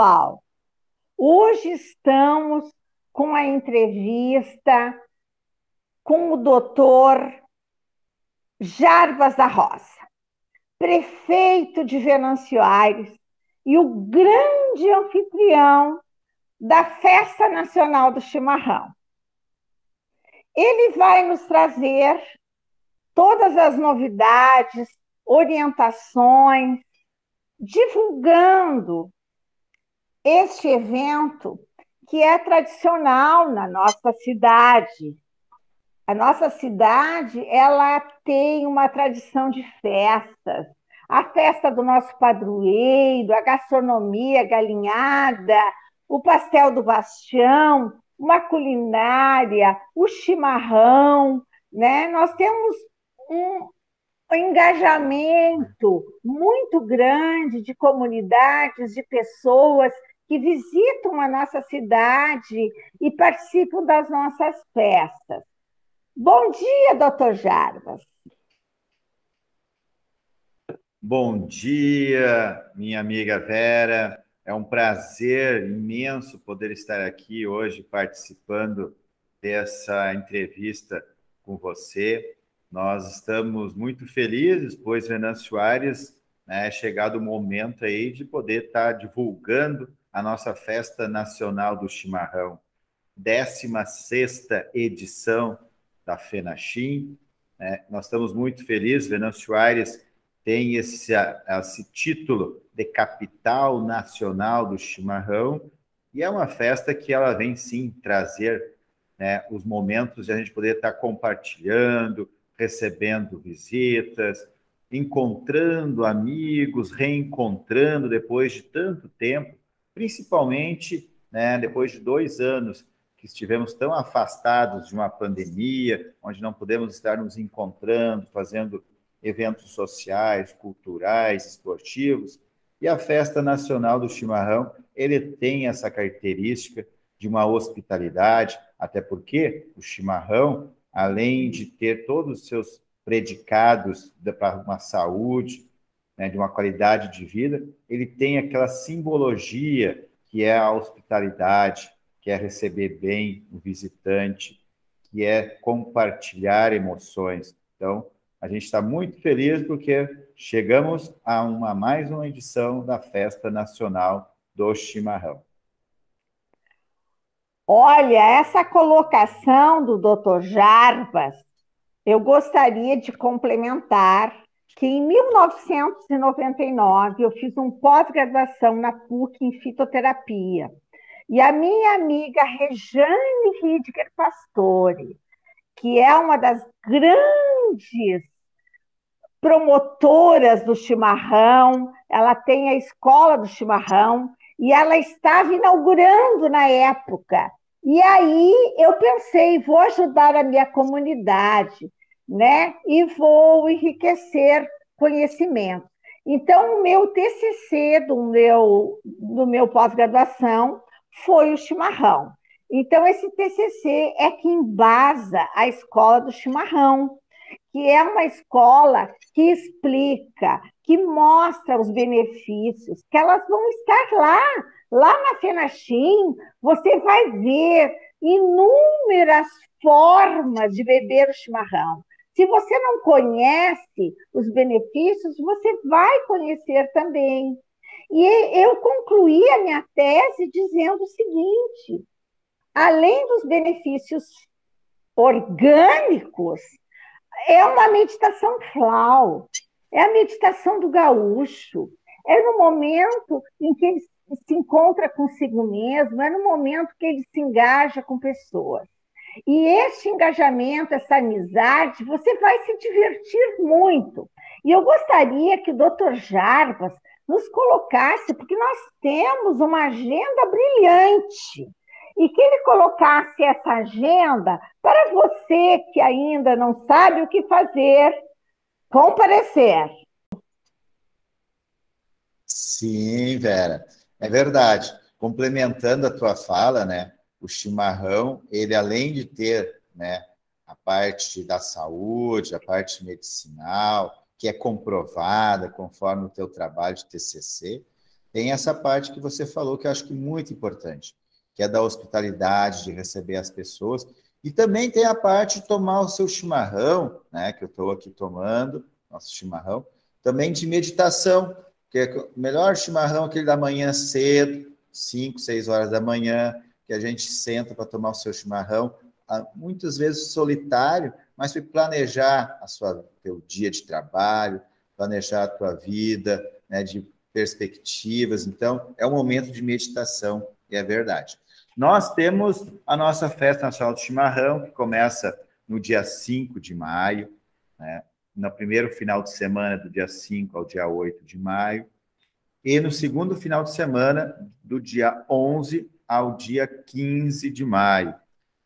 pessoal, hoje estamos com a entrevista com o doutor Jarbas da Roça, prefeito de Venâncio Aires e o grande anfitrião da Festa Nacional do Chimarrão. Ele vai nos trazer todas as novidades, orientações, divulgando este evento que é tradicional na nossa cidade. A nossa cidade, ela tem uma tradição de festas. A festa do nosso padroeiro, a gastronomia galinhada, o pastel do bastião, uma culinária, o chimarrão, né? Nós temos um, engajamento muito grande de comunidades, de pessoas que visitam a nossa cidade e participam das nossas festas. Bom dia, doutor Jarbas. Bom dia, minha amiga Vera. É um prazer imenso poder estar aqui hoje participando dessa entrevista com você. Nós estamos muito felizes, pois Venâncio Aires né, é chegado o momento aí de poder estar divulgando a nossa Festa Nacional do Chimarrão, 16 edição da FENACHIM. Né? Nós estamos muito felizes, Venâncio Aires tem esse, esse título de capital nacional do chimarrão, e é uma festa que ela vem sim trazer né, os momentos de a gente poder estar compartilhando, recebendo visitas, encontrando amigos, reencontrando depois de tanto tempo, principalmente né, depois de dois anos que estivemos tão afastados de uma pandemia, onde não podemos estar nos encontrando, fazendo eventos sociais, culturais, esportivos. E a Festa Nacional do Chimarrão, ele tem essa característica de uma hospitalidade, até porque o chimarrão além de ter todos os seus predicados para uma saúde, né, de uma qualidade de vida, ele tem aquela simbologia que é a hospitalidade, que é receber bem o visitante, que é compartilhar emoções. Então, a gente está muito feliz porque chegamos a uma mais uma edição da Festa Nacional do Chimarrão. Olha, essa colocação do Dr. Jarbas, eu gostaria de complementar que em 1999 eu fiz um pós-graduação na PUC em fitoterapia. E a minha amiga Rejane Hidger Pastore, que é uma das grandes promotoras do chimarrão, ela tem a escola do chimarrão, e ela estava inaugurando na época. E aí eu pensei, vou ajudar a minha comunidade, né? E vou enriquecer conhecimento. Então, o meu TCC do meu, do meu pós-graduação foi o chimarrão. Então, esse TCC é que embasa a escola do chimarrão, que é uma escola que explica, que mostra os benefícios, que elas vão estar lá Lá na Fenachim, você vai ver inúmeras formas de beber o chimarrão. Se você não conhece os benefícios, você vai conhecer também. E eu concluí a minha tese dizendo o seguinte: além dos benefícios orgânicos, é uma meditação flau, é a meditação do gaúcho, é no momento em que ele se encontra consigo mesmo, é no momento que ele se engaja com pessoas. E este engajamento, essa amizade, você vai se divertir muito. E eu gostaria que o Dr. Jarbas nos colocasse, porque nós temos uma agenda brilhante, e que ele colocasse essa agenda para você que ainda não sabe o que fazer, comparecer. Sim, Vera. É verdade. Complementando a tua fala, né? O chimarrão, ele além de ter, né, a parte da saúde, a parte medicinal, que é comprovada conforme o teu trabalho de TCC, tem essa parte que você falou que eu acho que é muito importante, que é da hospitalidade, de receber as pessoas. E também tem a parte de tomar o seu chimarrão, né, que eu estou aqui tomando, nosso chimarrão, também de meditação, que é o melhor chimarrão aquele da manhã cedo, 5, 6 horas da manhã, que a gente senta para tomar o seu chimarrão, muitas vezes solitário, mas para planejar a sua teu dia de trabalho, planejar a tua vida, né, de perspectivas. Então, é um momento de meditação, e é verdade. Nós temos a nossa Festa Nacional do Chimarrão, que começa no dia 5 de maio, né? no primeiro final de semana, do dia 5 ao dia 8 de maio, e no segundo final de semana, do dia 11 ao dia 15 de maio.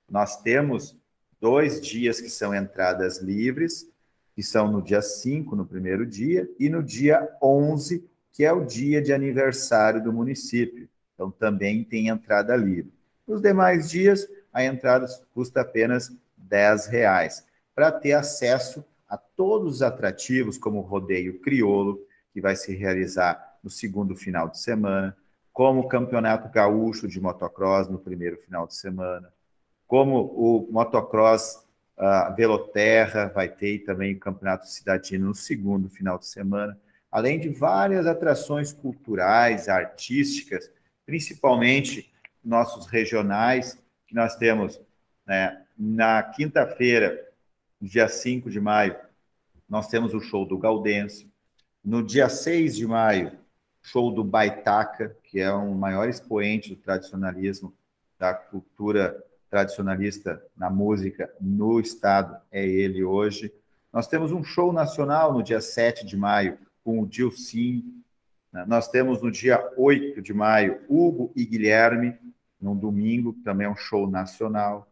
Nós temos dois dias que são entradas livres, que são no dia 5, no primeiro dia, e no dia 11, que é o dia de aniversário do município. Então, também tem entrada livre. Nos demais dias, a entrada custa apenas R$ reais para ter acesso a todos os atrativos, como o rodeio crioulo, que vai se realizar no segundo final de semana, como o campeonato gaúcho de motocross no primeiro final de semana, como o motocross uh, Veloterra vai ter também o campeonato cidadino no segundo final de semana, além de várias atrações culturais, artísticas, principalmente nossos regionais, que nós temos né, na quinta-feira, dia 5 de maio, nós temos o show do Gaudêncio. No dia 6 de maio, show do Baitaca, que é um maior expoente do tradicionalismo, da cultura tradicionalista na música no estado, é ele hoje. Nós temos um show nacional no dia 7 de maio, com o Dilcim. Né? Nós temos no dia 8 de maio, Hugo e Guilherme, num domingo, também é um show nacional.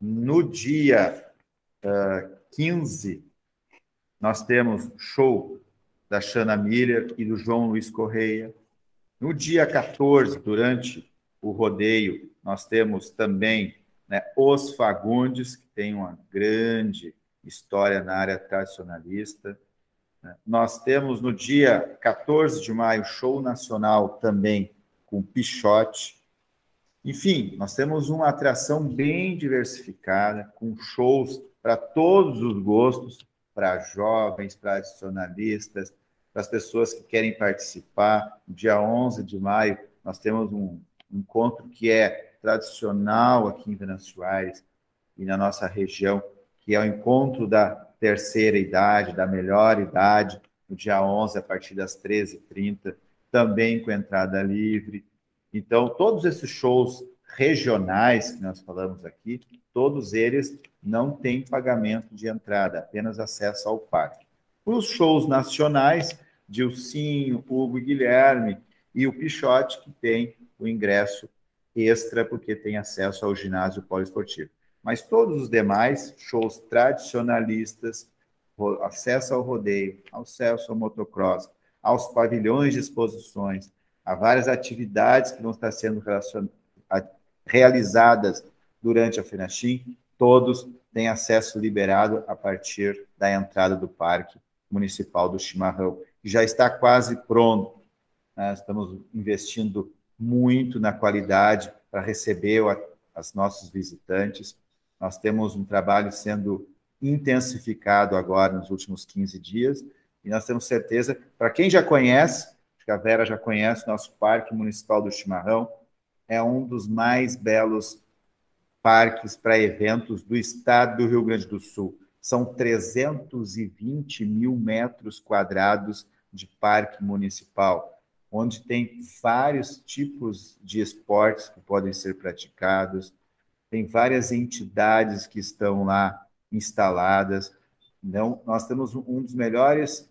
No dia uh, 15, nós temos show da Shana Miller e do João Luiz Correia. No dia 14, durante o rodeio, nós temos também né, Os Fagundes, que tem uma grande história na área tradicionalista. Né. Nós temos no dia 14 de maio, show nacional também com Pichote. Enfim, nós temos uma atração bem diversificada, com shows para todos os gostos, para jovens, para tradicionalistas, para as pessoas que querem participar. Dia 11 de maio, nós temos um encontro que é tradicional aqui em Venâncio Aires e na nossa região, que é o encontro da terceira idade, da melhor idade, no dia 11, a partir das 13h30, também com entrada livre. Então, todos esses shows regionais que nós falamos aqui, todos eles não têm pagamento de entrada, apenas acesso ao parque. Os shows nacionais, Dilcinho, Hugo e Guilherme e o Pichote, que tem o ingresso extra, porque tem acesso ao ginásio poliesportivo. Mas todos os demais shows tradicionalistas, acesso ao rodeio, acesso ao motocross, aos pavilhões de exposições, a várias atividades que vão estar sendo realizadas durante a FENACHIM, todos têm acesso liberado a partir da entrada do Parque Municipal do Chimarrão, já está quase pronto. Nós estamos investindo muito na qualidade para receber os nossos visitantes. Nós temos um trabalho sendo intensificado agora nos últimos 15 dias e nós temos certeza, para quem já conhece, acho que a Vera já conhece, nosso Parque Municipal do Chimarrão é um dos mais belos parques para eventos do estado do Rio Grande do Sul. São 320 mil metros quadrados de parque municipal, onde tem vários tipos de esportes que podem ser praticados, tem várias entidades que estão lá instaladas. Então, nós temos um dos melhores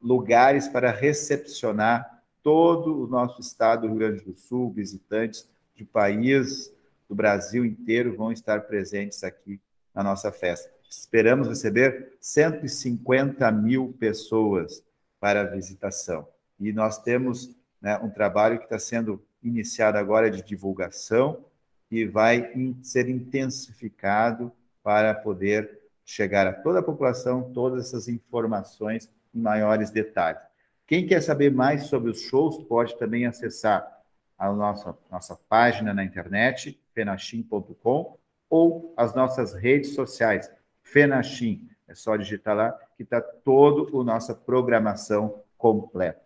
lugares para recepcionar todo o nosso estado do Rio Grande do Sul, visitantes de país do Brasil inteiro vão estar presentes aqui na nossa festa. Esperamos receber 150 mil pessoas para a visitação. E nós temos né, um trabalho que está sendo iniciado agora de divulgação e vai ser intensificado para poder chegar a toda a população todas essas informações em maiores detalhes. Quem quer saber mais sobre os shows pode também acessar a nossa, nossa página na internet, fenachim.com, ou as nossas redes sociais, Fenachim. É só digitar lá que está toda a nossa programação completa.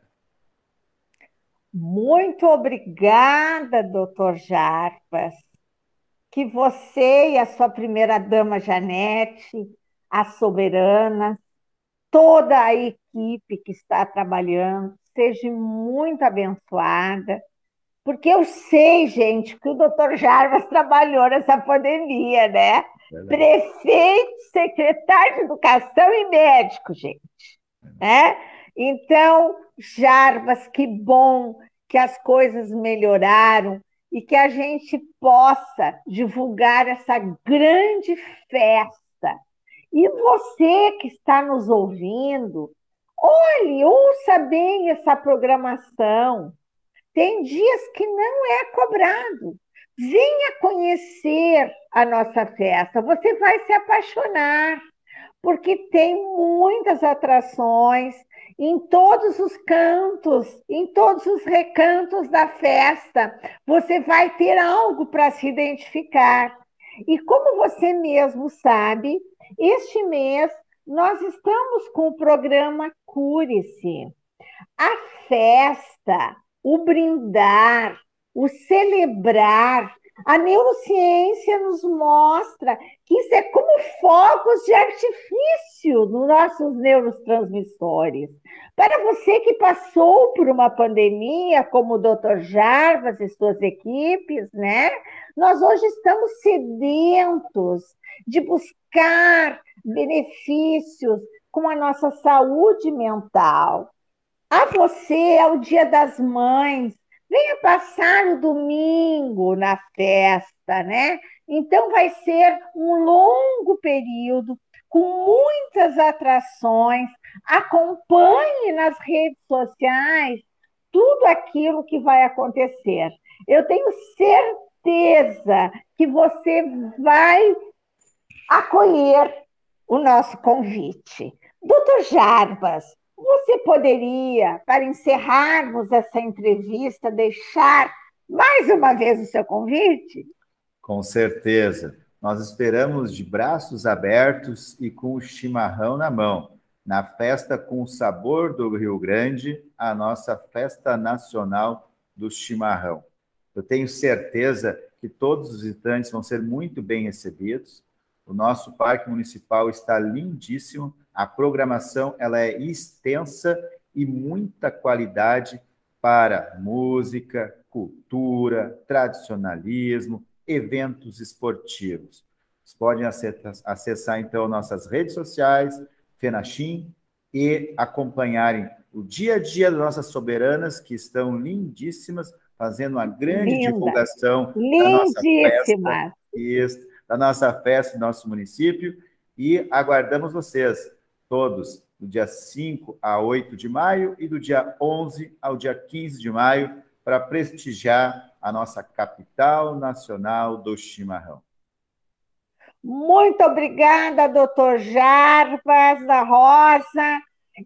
Muito obrigada, doutor Jarpas. Que você e a sua primeira-dama Janete, a soberana, toda a equipe que está trabalhando, seja muito abençoada, porque eu sei, gente, que o doutor Jarvas trabalhou nessa pandemia, né? Prefeito, secretário de Educação e médico, gente. Né? Então, Jarbas, que bom que as coisas melhoraram e que a gente possa divulgar essa grande festa. E você que está nos ouvindo, olhe, ouça bem essa programação. Tem dias que não é cobrado. Venha conhecer a nossa festa, você vai se apaixonar, porque tem muitas atrações, em todos os cantos, em todos os recantos da festa, você vai ter algo para se identificar. E como você mesmo sabe, este mês nós estamos com o programa Cure-se. A festa, o brindar, o celebrar, a neurociência nos mostra que isso é como focos de artifício nos nossos neurotransmissores. Para você que passou por uma pandemia, como o Dr. Jarvas e suas equipes, né? Nós hoje estamos sedentos de buscar benefícios com a nossa saúde mental. A você é o Dia das Mães, Venha passar o domingo na festa, né? Então vai ser um longo período com muitas atrações. Acompanhe nas redes sociais tudo aquilo que vai acontecer. Eu tenho certeza que você vai acolher o nosso convite. Doutor Jarbas, você poderia, para encerrarmos essa entrevista, deixar mais uma vez o seu convite? Com certeza. Nós esperamos de braços abertos e com o chimarrão na mão, na festa com o sabor do Rio Grande, a nossa festa nacional do chimarrão. Eu tenho certeza que todos os visitantes vão ser muito bem recebidos. O nosso parque municipal está lindíssimo a programação ela é extensa e muita qualidade para música, cultura, tradicionalismo, eventos esportivos. Vocês podem acessar, então nossas redes sociais, Fenachim, e acompanharem o dia a dia das nossas soberanas, que estão lindíssimas, fazendo uma grande Linda. divulgação da nossa festa, da nossa festa do nosso município, e aguardamos vocês todos, do dia 5 a 8 de maio e do dia 11 ao dia 15 de maio, para prestigiar a nossa capital nacional do chimarrão. Muito obrigada, doutor Jarbas da Rosa,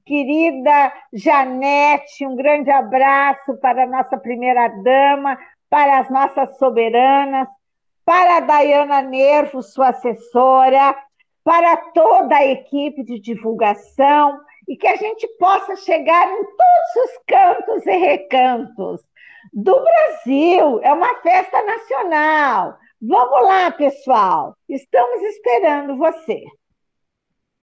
querida Janete, um grande abraço para a nossa primeira-dama, para as nossas soberanas, para a Dayana Nervo, sua assessora, para toda a equipe de divulgação e que a gente possa chegar em todos os cantos e recantos do Brasil. É uma festa nacional. Vamos lá, pessoal. Estamos esperando você.